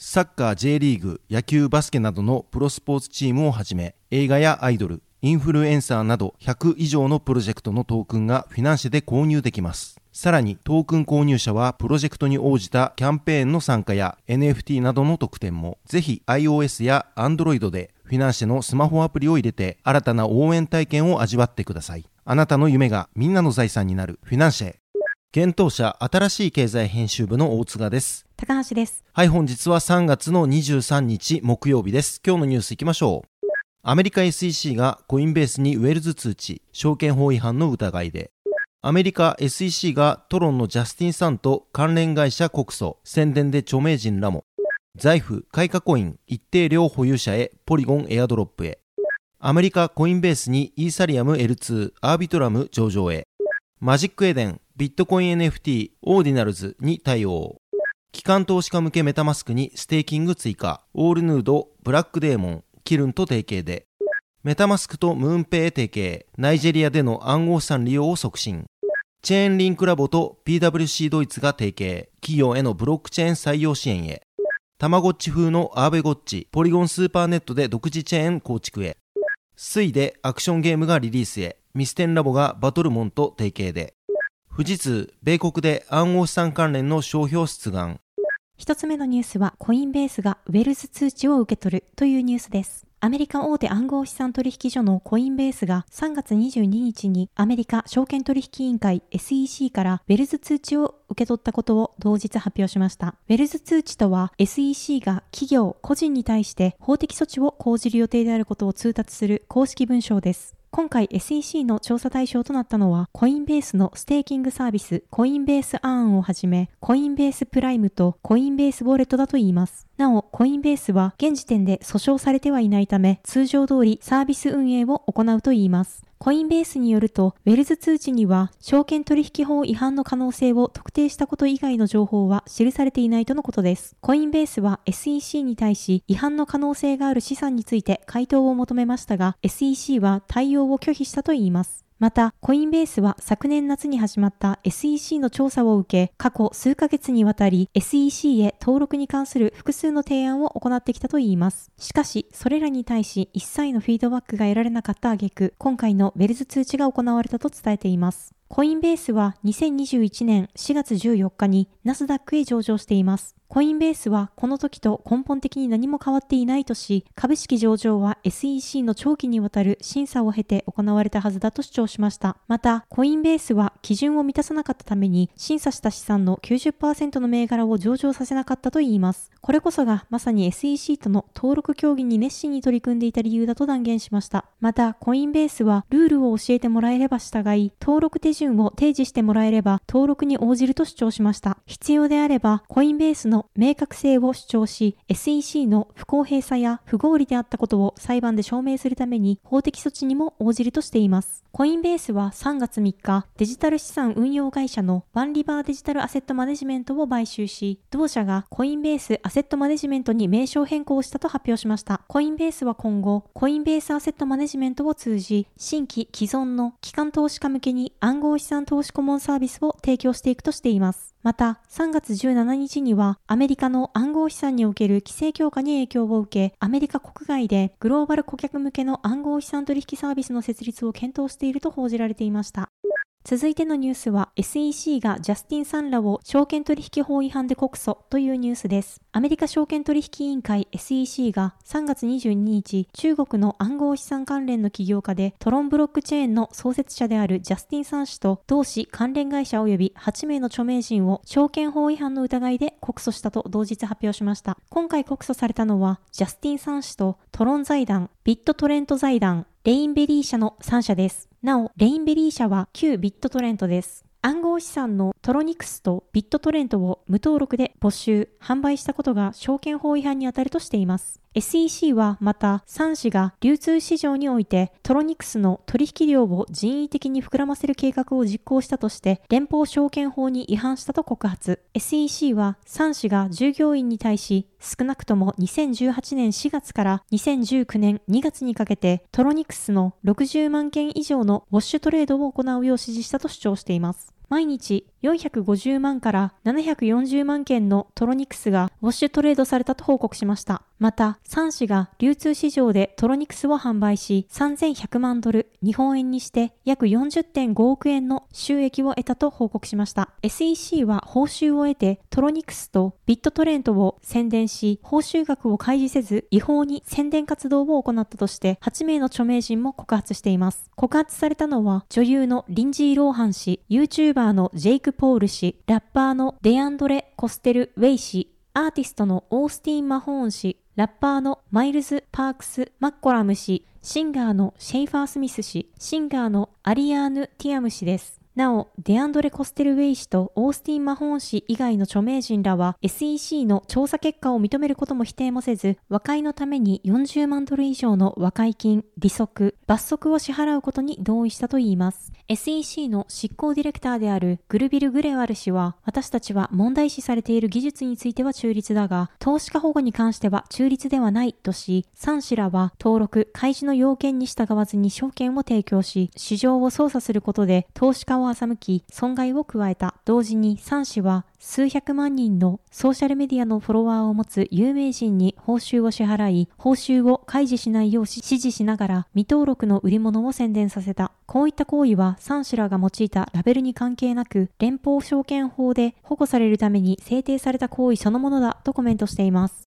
サッカー J リーグ野球バスケなどのプロスポーツチームをはじめ映画やアイドルインフルエンサーなど100以上のプロジェクトのトークンがフィナンシェで購入できます。さらにトークン購入者はプロジェクトに応じたキャンペーンの参加や NFT などの特典もぜひ iOS や Android でフィナンシェのスマホアプリを入れて新たな応援体験を味わってください。あなたの夢がみんなの財産になるフィナンシェ。検討者新しい経済編集部の大塚です。高橋です。はい、本日は3月の23日木曜日です。今日のニュース行きましょう。アメリカ SEC がコインベースにウェルズ通知、証券法違反の疑いで、アメリカ SEC がトロンのジャスティンさんと関連会社告訴、宣伝で著名人らも、財布、開花コイン、一定量保有者へ、ポリゴンエアドロップへ、アメリカコインベースにイーサリアム L2、アービトラム上場へ、マジックエデン、ビットコイン NFT、オーディナルズに対応。機関投資家向けメタマスクにステーキング追加、オールノード、ブロックデーモン、キルンと提携で、メタマスクとムーンペイ提携、ナイジェリアでの暗号資産利用を促進、チェーンリンクラボと PWC ドイツが提携、企業へのブロックチェーン採用支援へ、たまごっち風のアーベゴッチ、ポリゴンスーパーネットで独自チェーン構築へ、スイでアクションゲームがリリースへ、ミステンラボがバトルモンと提携で、富士通、米国で暗号資産関連の商標出願。一つ目のニュースは、コインベースがウェルズ通知を受け取るというニュースです。アメリカ大手暗号資産取引所のコインベースが3月22日にアメリカ証券取引委員会 SEC からウェルズ通知を受け取ったことを同日発表しました。ウェルズ通知とは SEC が企業、個人に対して法的措置を講じる予定であることを通達する公式文書です。今回 SEC の調査対象となったのは、コインベースのステーキングサービス、コインベースアーンをはじめ、コインベースプライムとコインベースウォレットだといいます。なお、コインベースは現時点で訴訟されてはいないため、通常通りサービス運営を行うといいます。コインベースによると、ウェルズ通知には、証券取引法違反の可能性を特定したこと以外の情報は記されていないとのことです。コインベースは SEC に対し、違反の可能性がある資産について回答を求めましたが、SEC は対応を拒否したといいます。また、コインベースは昨年夏に始まった SEC の調査を受け、過去数ヶ月にわたり SEC へ登録に関する複数の提案を行ってきたといいます。しかし、それらに対し一切のフィードバックが得られなかった挙句、今回のウェルズ通知が行われたと伝えています。コインベースは2021年4月14日にナスダックへ上場しています。コインベースはこの時と根本的に何も変わっていないとし、株式上場は SEC の長期にわたる審査を経て行われたはずだと主張しました。また、コインベースは基準を満たさなかったために、審査した資産の90%の銘柄を上場させなかったといいます。これこそがまさに SEC との登録協議に熱心に取り組んでいた理由だと断言しました。また、コインベースはルールを教えてもらえれば従い、登録手順を提示してもらえれば登録に応じると主張しました。必要であれば、コインベースのの明確性を主張し、SEC の不公平さや不合理であったことを裁判で証明するために法的措置にも応じるとしています。コインベースは3月3日、デジタル資産運用会社のワンリバーデジタルアセットマネジメントを買収し、同社がコインベースアセットマネジメントに名称変更したと発表しました。コインベースは今後、コインベースアセットマネジメントを通じ、新規既存の機関投資家向けに暗号資産投資顧問サービスを提供していくとしています。また、3月17日には、アメリカの暗号資産における規制強化に影響を受け、アメリカ国外でグローバル顧客向けの暗号資産取引サービスの設立を検討していると報じられていました。続いてのニュースは SEC がジャスティン・サンらを証券取引法違反で告訴というニュースです。アメリカ証券取引委員会 SEC が3月22日、中国の暗号資産関連の起業家でトロンブロックチェーンの創設者であるジャスティン・サン氏と同氏関連会社及び8名の著名人を証券法違反の疑いで告訴したと同日発表しました。今回告訴されたのはジャスティン・サン氏とトロン財団、ビットトレント財団、レインベリー社の3社です。なお、レインベリー社は旧ビットトレントです。暗号資産のトロニクスとビットトレントを無登録で募集、販売したことが証券法違反に当たるとしています。SEC はまたサン氏が流通市場においてトロニクスの取引量を人為的に膨らませる計画を実行したとして連邦証券法に違反したと告発。SEC は3氏が従業員に対し少なくとも2018年4月から2019年2月にかけてトロニクスの60万件以上のウォッシュトレードを行うよう指示したと主張しています。毎日450万から740万件のトロニクスがウォッシュトレードされたと報告しました。また、3氏が流通市場でトロニクスを販売し、3100万ドル、日本円にして約40.5億円の収益を得たと報告しました。SEC は報酬を得てトロニクスとビットトレントを宣伝し、報酬額を開示せず違法に宣伝活動を行ったとして8名の著名人も告発しています。告発されたのは女優のリンジー・ローハン氏、YouTuber のジェイク・ポール氏、ラッパーのデアンドレ・コステル・ウェイ氏、アーティストのオースティン・マホーン氏、ラッパーのマイルズ・パークス・マッコラム氏、シンガーのシェイファー・スミス氏、シンガーのアリアーヌ・ティアム氏です。なお、デアンドレ・コステルウェイ氏とオースティン・マホーン氏以外の著名人らは SEC の調査結果を認めることも否定もせず、和解のために40万ドル以上の和解金、利息、罰則を支払うことに同意したといいます。SEC の執行ディレクターであるグルビル・グレワル氏は、私たちは問題視されている技術については中立だが、投資家保護に関しては中立ではないとし、3氏らは登録、開示の要件に従わずに証券を提供し、市場を操作することで投資家を欺き、損害を加えた。同時に3氏は数百万人のソーシャルメディアのフォロワーを持つ有名人に報酬を支払い、報酬を開示しないよう指示しながら未登録の売り物を宣伝させた。こういった行為は3氏らが用いたラベルに関係なく、連邦証券法で保護されるために制定された行為そのものだとコメントしています。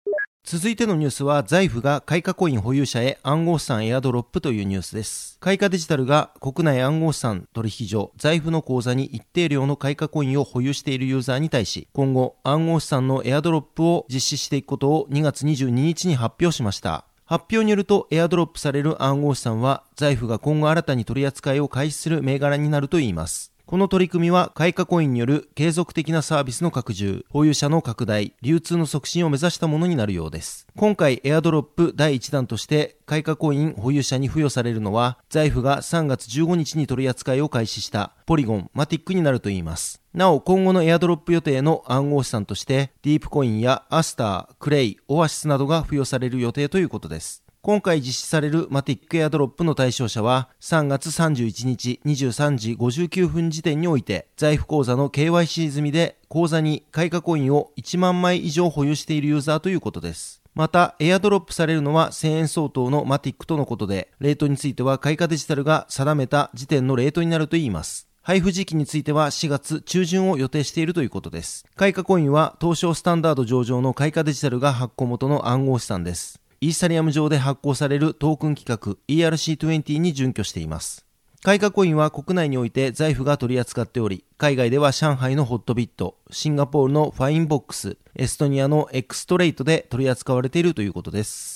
続いてのニュースは、財布が開花コイン保有者へ暗号資産エアドロップというニュースです。開花デジタルが国内暗号資産取引所、財布の口座に一定量の開花コインを保有しているユーザーに対し、今後暗号資産のエアドロップを実施していくことを2月22日に発表しました。発表によると、エアドロップされる暗号資産は、財布が今後新たに取り扱いを開始する銘柄になるといいます。この取り組みは開花コインによる継続的なサービスの拡充、保有者の拡大、流通の促進を目指したものになるようです。今回エアドロップ第1弾として開花コイン保有者に付与されるのは、財布が3月15日に取り扱いを開始したポリゴン、マティックになるといいます。なお、今後のエアドロップ予定の暗号資産として、ディープコインやアスター、クレイ、オアシスなどが付与される予定ということです。今回実施されるマティックエアドロップの対象者は3月31日23時59分時点において Zaif 口座の KYC 済みで口座にカイカコインを1万枚以上保有しているユーザーということです。また、エアドロップされるのは1000円相当のマティックとのことで、レートについてはカイカデジタルが定めた時点のレートになるといいます。配布時期については4月中旬を予定しているということです。カイカコインは東証スタンダード上場のカイカデジタルが発行元の暗号資産です。イーサリアム上で発行されるトークン規格 ERC20 に準拠しています。開花コインは国内において Zaifが取り扱っており、海外では上海のホットビット、シンガポールのファインボックス、エストニアのエクストレイトで取り扱われているということです。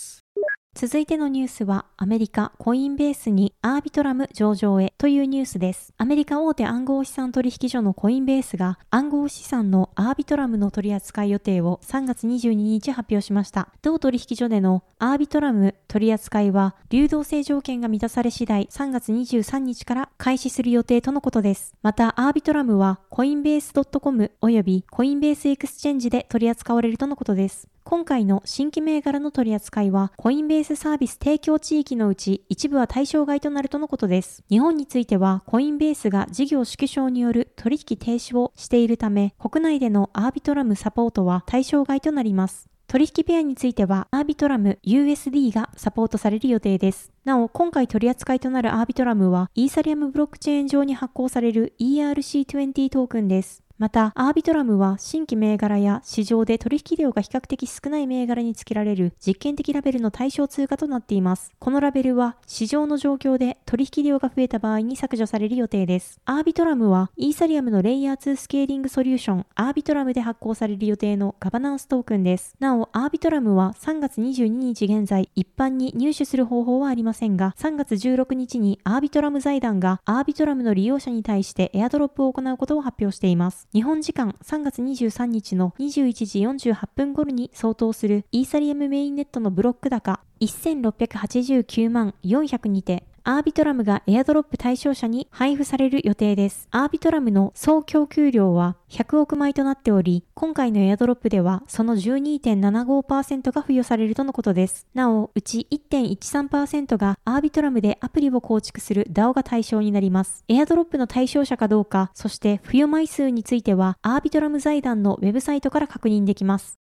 続いてのニュースは、アメリカコインベースにアービトラム上場へというニュースです。アメリカ大手暗号資産取引所のコインベースが暗号資産のアービトラムの取扱い予定を3月22日発表しました。同取引所でのアービトラム取扱いは流動性条件が満たされ次第3月23日から開始する予定とのことです。また、アービトラムはコインベース .com 及びコインベースエクスチェンジで取り扱われるとのことです。今回の新規銘柄の取り扱いは、コインベースサービス提供地域のうち一部は対象外となるとのことです。日本については、コインベースが事業縮小による取引停止をしているため、国内でのアービトラムサポートは対象外となります。取引ペアについては、アービトラム USD がサポートされる予定です。なお、今回取り扱いとなるアービトラムは、イーサリアムブロックチェーン上に発行される ERC20 トークンです。また、アービトラムは新規銘柄や市場で取引量が比較的少ない銘柄につけられる実験的ラベルの対象通貨となっています。このラベルは市場の状況で取引量が増えた場合に削除される予定です。アービトラムはイーサリアムのレイヤー2スケーリングソリューションアービトラムで発行される予定のガバナンストークンです。なお、アービトラムは3月22日現在一般に入手する方法はありませんが、3月16日にアービトラム財団がアービトラムの利用者に対してエアドロップを行うことを発表しています。日本時間3月23日の21時48分頃に相当するイーサリアムメインネットのブロック高1689万400にてアービトラムがエアドロップ対象者に配布される予定です。アービトラムの総供給量は100億枚となっており、今回のエアドロップではその12.75%が付与されるとのことです。なお、うち1.13%がアービトラムでアプリを構築する DAO が対象になります。エアドロップの対象者かどうか、そして付与枚数については、アービトラム財団のウェブサイトから確認できます。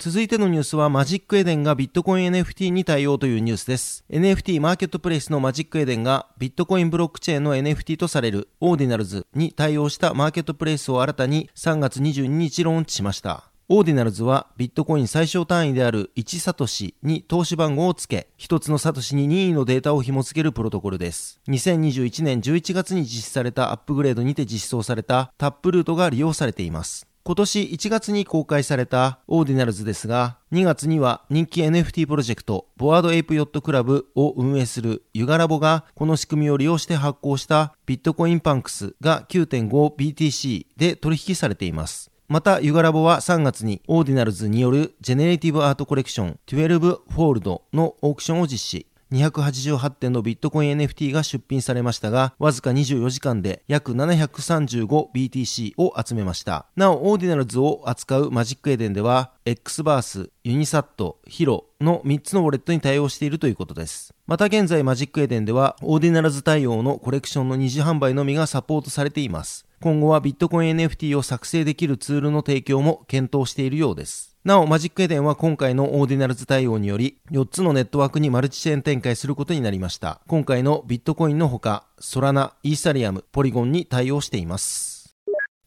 続いてのニュースはマジックエデンがビットコイン NFT に対応というニュースです。NFT マーケットプレイスのマジックエデンがビットコインブロックチェーンの NFT とされるオーディナルズに対応したマーケットプレイスを新たに3月22日ローンチしました。オーディナルズはビットコイン最小単位である1サトシに通し番号を付け、1つのサトシに任意のデータを紐付けるプロトコルです。2021年11月に実施されたアップグレードにて実装されたタップルートが利用されています。今年1月に公開されたオーディナルズですが、2月には人気 NFT プロジェクト、ボアードエイプヨットクラブを運営するユガラボがこの仕組みを利用して発行したビットコインパンクスが 9.5BTC で取引されています。また、ユガラボは3月にオーディナルズによるジェネレーティブアートコレクション12フォールドのオークションを実施。288点のビットコイン NFT が出品されましたが、わずか24時間で約 735BTC を集めました。なお、オーディナルズを扱うマジックエデンでは、X バース、ユニサット、ヒロの3つのウォレットに対応しているということです。また現在マジックエデンでは、オーディナルズ対応のコレクションの二次販売のみがサポートされています。今後はビットコイン NFT を作成できるツールの提供も検討しているようです。なお、マジックエデンは今回のオーディナルズ対応により、4つのネットワークにマルチチェーン展開することになりました。今回のビットコインのほか、ソラナ、イーサリアム、ポリゴンに対応しています。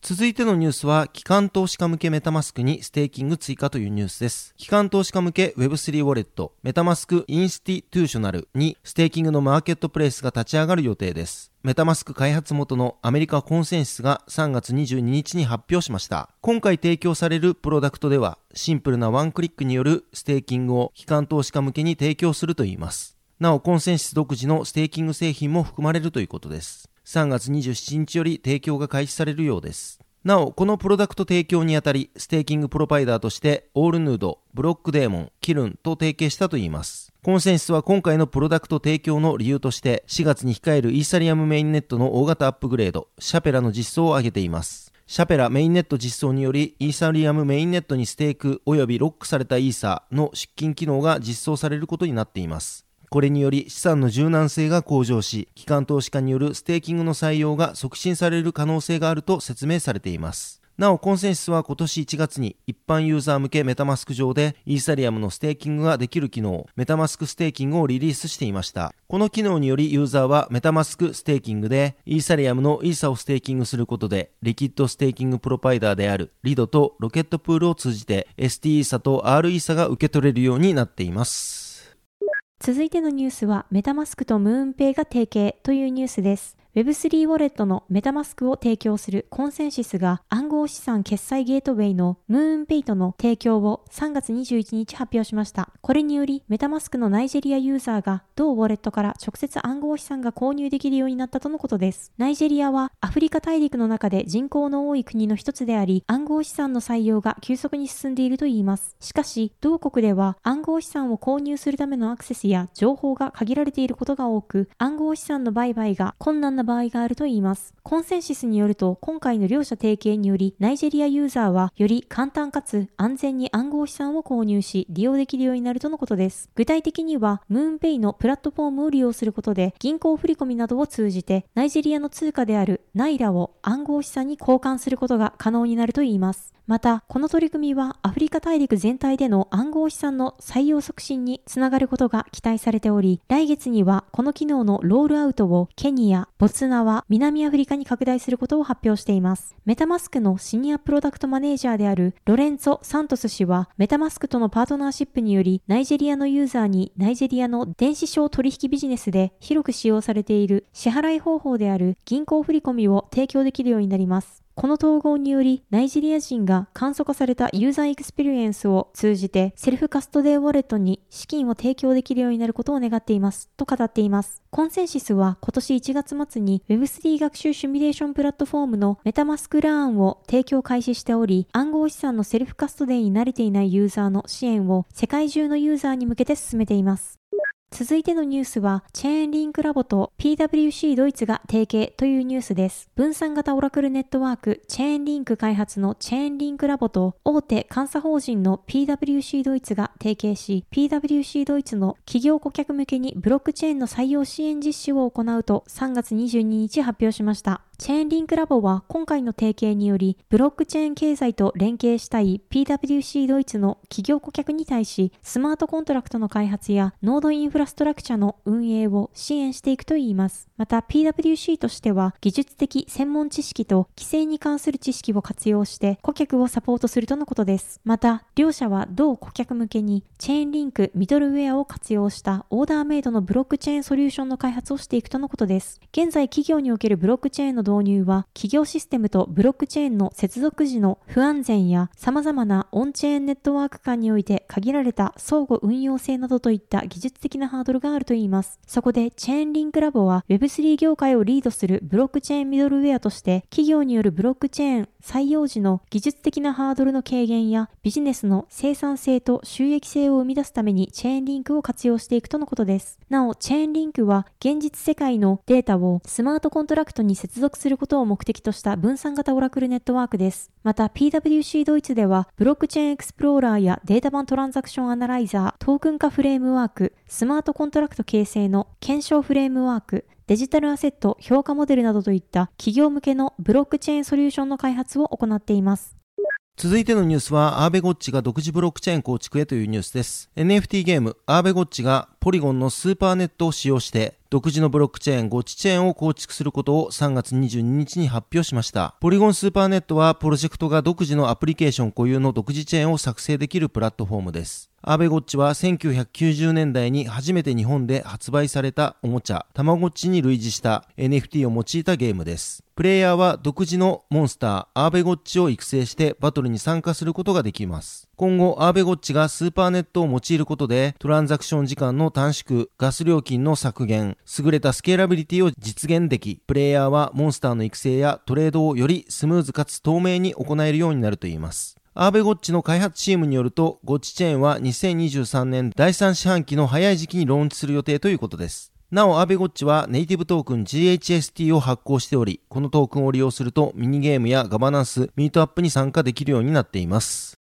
続いてのニュースは、機関投資家向けメタマスクにステーキング追加というニュースです。機関投資家向け Web3 ウォレット、メタマスクインスティトゥーショナルにステーキングのマーケットプレイスが立ち上がる予定です。メタマスク開発元のアメリカコンセンシスが3月22日に発表しました。今回提供されるプロダクトでは、シンプルなワンクリックによるステーキングを機関投資家向けに提供するといいます。なお、コンセンシス独自のステーキング製品も含まれるということです。3月27日より提供が開始されるようです。なお、このプロダクト提供にあたり、ステーキングプロバイダーとして、オールノード、ブロックデーモン、キルンと提携したといいます。コンセンシスは今回のプロダクト提供の理由として、4月に控えるイーサリアムメインネットの大型アップグレード、シャペラの実装を挙げています。シャペラメインネット実装により、イーサリアムメインネットにステーク及びロックされたイーサの出金機能が実装されることになっています。これにより資産の柔軟性が向上し、機関投資家によるステーキングの採用が促進される可能性があると説明されています。なお、コンセンシスは今年1月に一般ユーザー向けメタマスク上でイーサリアムのステーキングができる機能、メタマスクステーキングをリリースしていました。この機能によりユーザーはメタマスクステーキングでイーサリアムのイーサをステーキングすることで、リキッドステーキングプロバイダーであるリドとロケットプールを通じて ST イーサと R イーサが受け取れるようになっています。続いてのニュースは、メタマスクとムーンペイが提携というニュースです。Web3 ウォレットのメタマスクを提供するコンセンシスが暗号資産決済ゲートウェイのムーンペイトの提供を3月21日発表しました。これによりメタマスクのナイジェリアユーザーが同ウォレットから直接暗号資産が購入できるようになったとのことです。ナイジェリアはアフリカ大陸の中で人口の多い国の一つであり、暗号資産の採用が急速に進んでいるといいます。しかし、同国では暗号資産を購入するためのアクセスや情報が限られていることが多く、暗号資産の売買が困難なな場合があるといいます。コンセンシスによると、今回の両者提携により、ナイジェリアユーザーは、より簡単かつ安全に暗号資産を購入し、利用できるようになるとのことです。具体的には、ムーンペイのプラットフォームを利用することで、銀行振込などを通じて、ナイジェリアの通貨であるナイラを暗号資産に交換することが可能になるといいます。また、この取り組みはアフリカ大陸全体での暗号資産の採用促進につながることが期待されており、来月にはこの機能のロールアウトをケニア、ボツナワ、南アフリカに拡大することを発表しています。メタマスクのシニアプロダクトマネージャーであるロレンツォ・サントス氏は、メタマスクとのパートナーシップにより、ナイジェリアのユーザーにナイジェリアの電子商取引ビジネスで広く使用されている支払い方法である銀行振込を提供できるようになります。この統合により、ナイジェリア人が簡素化されたユーザーエクスペリエンスを通じて、セルフカストディウォレットに資金を提供できるようになることを願っています、と語っています。コンセンシスは今年1月末に Web3 学習シミュレーションプラットフォームのメタマスクラーンを提供開始しており、暗号資産のセルフカストディに慣れていないユーザーの支援を世界中のユーザーに向けて進めています。続いてのニュースは、チェーンリンクラボと PWC ドイツが提携というニュースです。分散型オラクルネットワーク、チェーンリンク開発のチェーンリンクラボと大手監査法人の PWC ドイツが提携し、PWC ドイツの企業顧客向けにブロックチェーンの採用支援実施を行うと3月22日発表しました。チェーンリンクラボは今回の提携により、ブロックチェーン経済と連携したい PWC ドイツの企業顧客に対し、スマートコントラクトの開発やノードインフラストラクチャの運営を支援していくといいます。また PWC としては、技術的専門知識と規制に関する知識を活用して顧客をサポートするとのことです。また、両社は同顧客向けにチェーンリンクミドルウェアを活用したオーダーメイドのブロックチェーンソリューションの開発をしていくとのことです。現在企業におけるブロックチェーンの導入は、企業システムとブロックチェーンの接続時の不安全や様々なオンチェーンネットワーク間において限られた相互運用性などといった技術的なハードルがあるといいます。そこでチェーンリンクラボは Web3 業界をリードするブロックチェーンミドルウェアとして企業によるブロックチェーン採用時の技術的なハードルの軽減やビジネスの生産性と収益性を生み出すためにチェーンリンクを活用していくとのことです。なお、チェーンリンクは現実世界のデータをスマートコントラクトに接続することを目的とした分散型オラクルネットワークです。また PWC ドイツではブロックチェーンエクスプローラーやデータ版トランザクションアナライザー、トークン化フレームワーク、スマートコントラクト形成の検証フレームワーク、デジタルアセット評価モデルなどといった企業向けのブロックチェーンソリューションの開発を行っています。続いてのニュースは、アーベゴッチが独自ブロックチェーン構築へというニュースです。NFT ゲーム、アーベゴッチがポリゴンのスーパーネットを使用して、独自のブロックチェーンゴッチチェーンを構築することを3月22日に発表しました。ポリゴンスーパーネットは、プロジェクトが独自のアプリケーション固有の独自チェーンを作成できるプラットフォームです。アーベゴッチは1990年代に初めて日本で発売されたおもちゃ、たまごっちに類似した NFT を用いたゲームです。プレイヤーは独自のモンスター、アーベゴッチを育成してバトルに参加することができます。今後、アーベゴッチがスーパーネットを用いることで、トランザクション時間の短縮、ガス料金の削減、優れたスケーラビリティを実現でき、プレイヤーはモンスターの育成やトレードをよりスムーズかつ透明に行えるようになるといいます。アーベゴッチの開発チームによると、ゴッチチェーンは2023年第3四半期の早い時期にローンチする予定ということです。なお、アーベゴッチはネイティブトークン GHST を発行しており、このトークンを利用するとミニゲームやガバナンス、ミートアップに参加できるようになっています。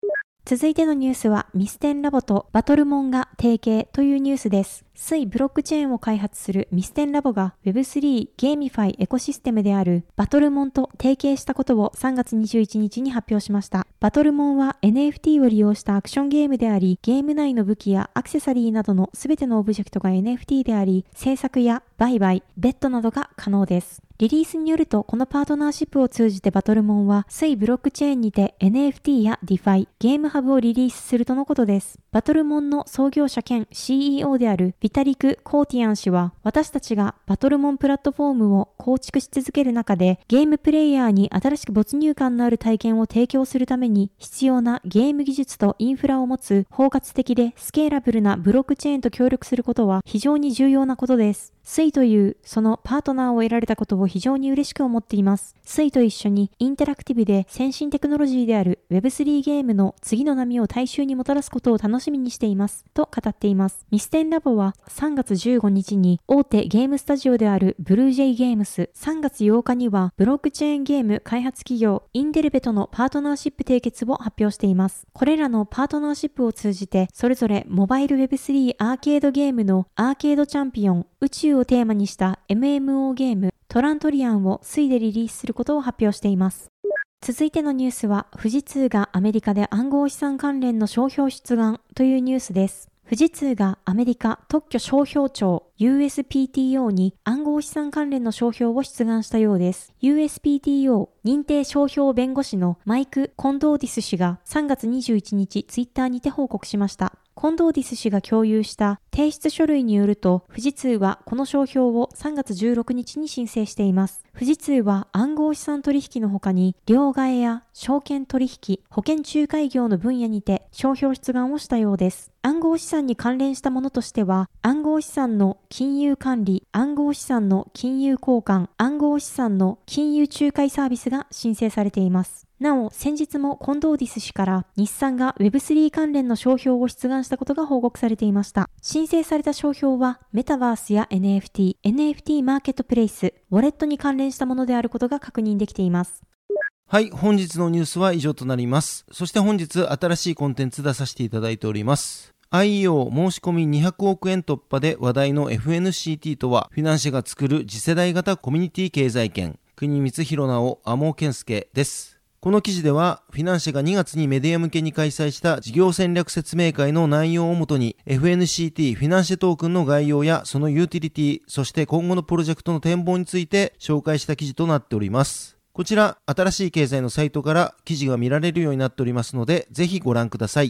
続いてのニュースは、ミステンラボとバトルモンが提携というニュースです。 Sui ブロックチェーンを開発するミステンラボが Web3 ゲーミファイエコシステムであるバトルモンと提携したことを3月21日に発表しました。バトルモンは NFT を利用したアクションゲームであり、ゲーム内の武器やアクセサリーなどの全てのオブジェクトが NFT であり、制作や売買、ベッドなどが可能です。リリースによると、このパートナーシップを通じてバトルモンは、 Sui ブロックチェーンにて NFT や DeFi、ゲームハブをリリースするとのことです。バトルモンの創業者兼 CEO であるビタリク・コーティアン氏は、私たちがバトルモンプラットフォームを構築し続ける中で、ゲームプレイヤーに新しく没入感のある体験を提供するために、必要なゲーム技術とインフラを持つ包括的でスケーラブルなブロックチェーンと協力することは非常に重要なことです。スイというそのパートナーを得られたことを非常に嬉しく思っています。スイと一緒にインタラクティブで先進テクノロジーである Web3 ゲームの次の波を大衆にもたらすことを楽しみにしています。と語っています。ミステンラボは3月15日に大手ゲームスタジオであるブルージェイゲームス、3月8日にはブロックチェーンゲーム開発企業インデルベとのパートナーシップ締結を発表しています。これらのパートナーシップを通じて、それぞれモバイル Web3 アーケードゲームのアーケードチャンピオン、宇宙をテーマにした MMO ゲーム、トラントリアンを水でリリースすることを発表しています。続いてのニュースは、富士通がアメリカで暗号資産関連の商標出願というニュースです。富士通がアメリカ特許商標庁 USPTO に暗号資産関連の商標を出願したようです。USPTO 認定商標弁護士のマイク・コンドーディス氏が3月21日ツイッターにて報告しました。コンドーディス氏が共有した提出書類によると、富士通はこの商標を3月16日に申請しています。富士通は暗号資産取引の他に、両替や証券取引、保険仲介業の分野にて商標出願をしたようです。暗号資産に関連したものとしては、暗号資産の金融管理、暗号資産の金融交換、暗号資産の金融仲介サービスが申請されています。なお、先日もコンドーディス氏から日産が Web3 関連の商標を出願したことが報告されていました。申請された商標はメタバースや NFT、NFT マーケットプレイス、ウォレットに関連したものであることが確認できています。はい、本日のニュースは以上となります。そして本日新しいコンテンツ出させていただいております。IEO 申し込み200億円突破で話題の FNCT とは、フィナンシェが作る次世代型コミュニティ経済圏、国光弘直、天尾健介です。この記事では、フィナンシェが2月にメディア向けに開催した事業戦略説明会の内容をもとに、FNCT フィナンシェトークンの概要やそのユーティリティ、そして今後のプロジェクトの展望について紹介した記事となっております。こちら、新しい経済のサイトから記事が見られるようになっておりますので、ぜひご覧ください。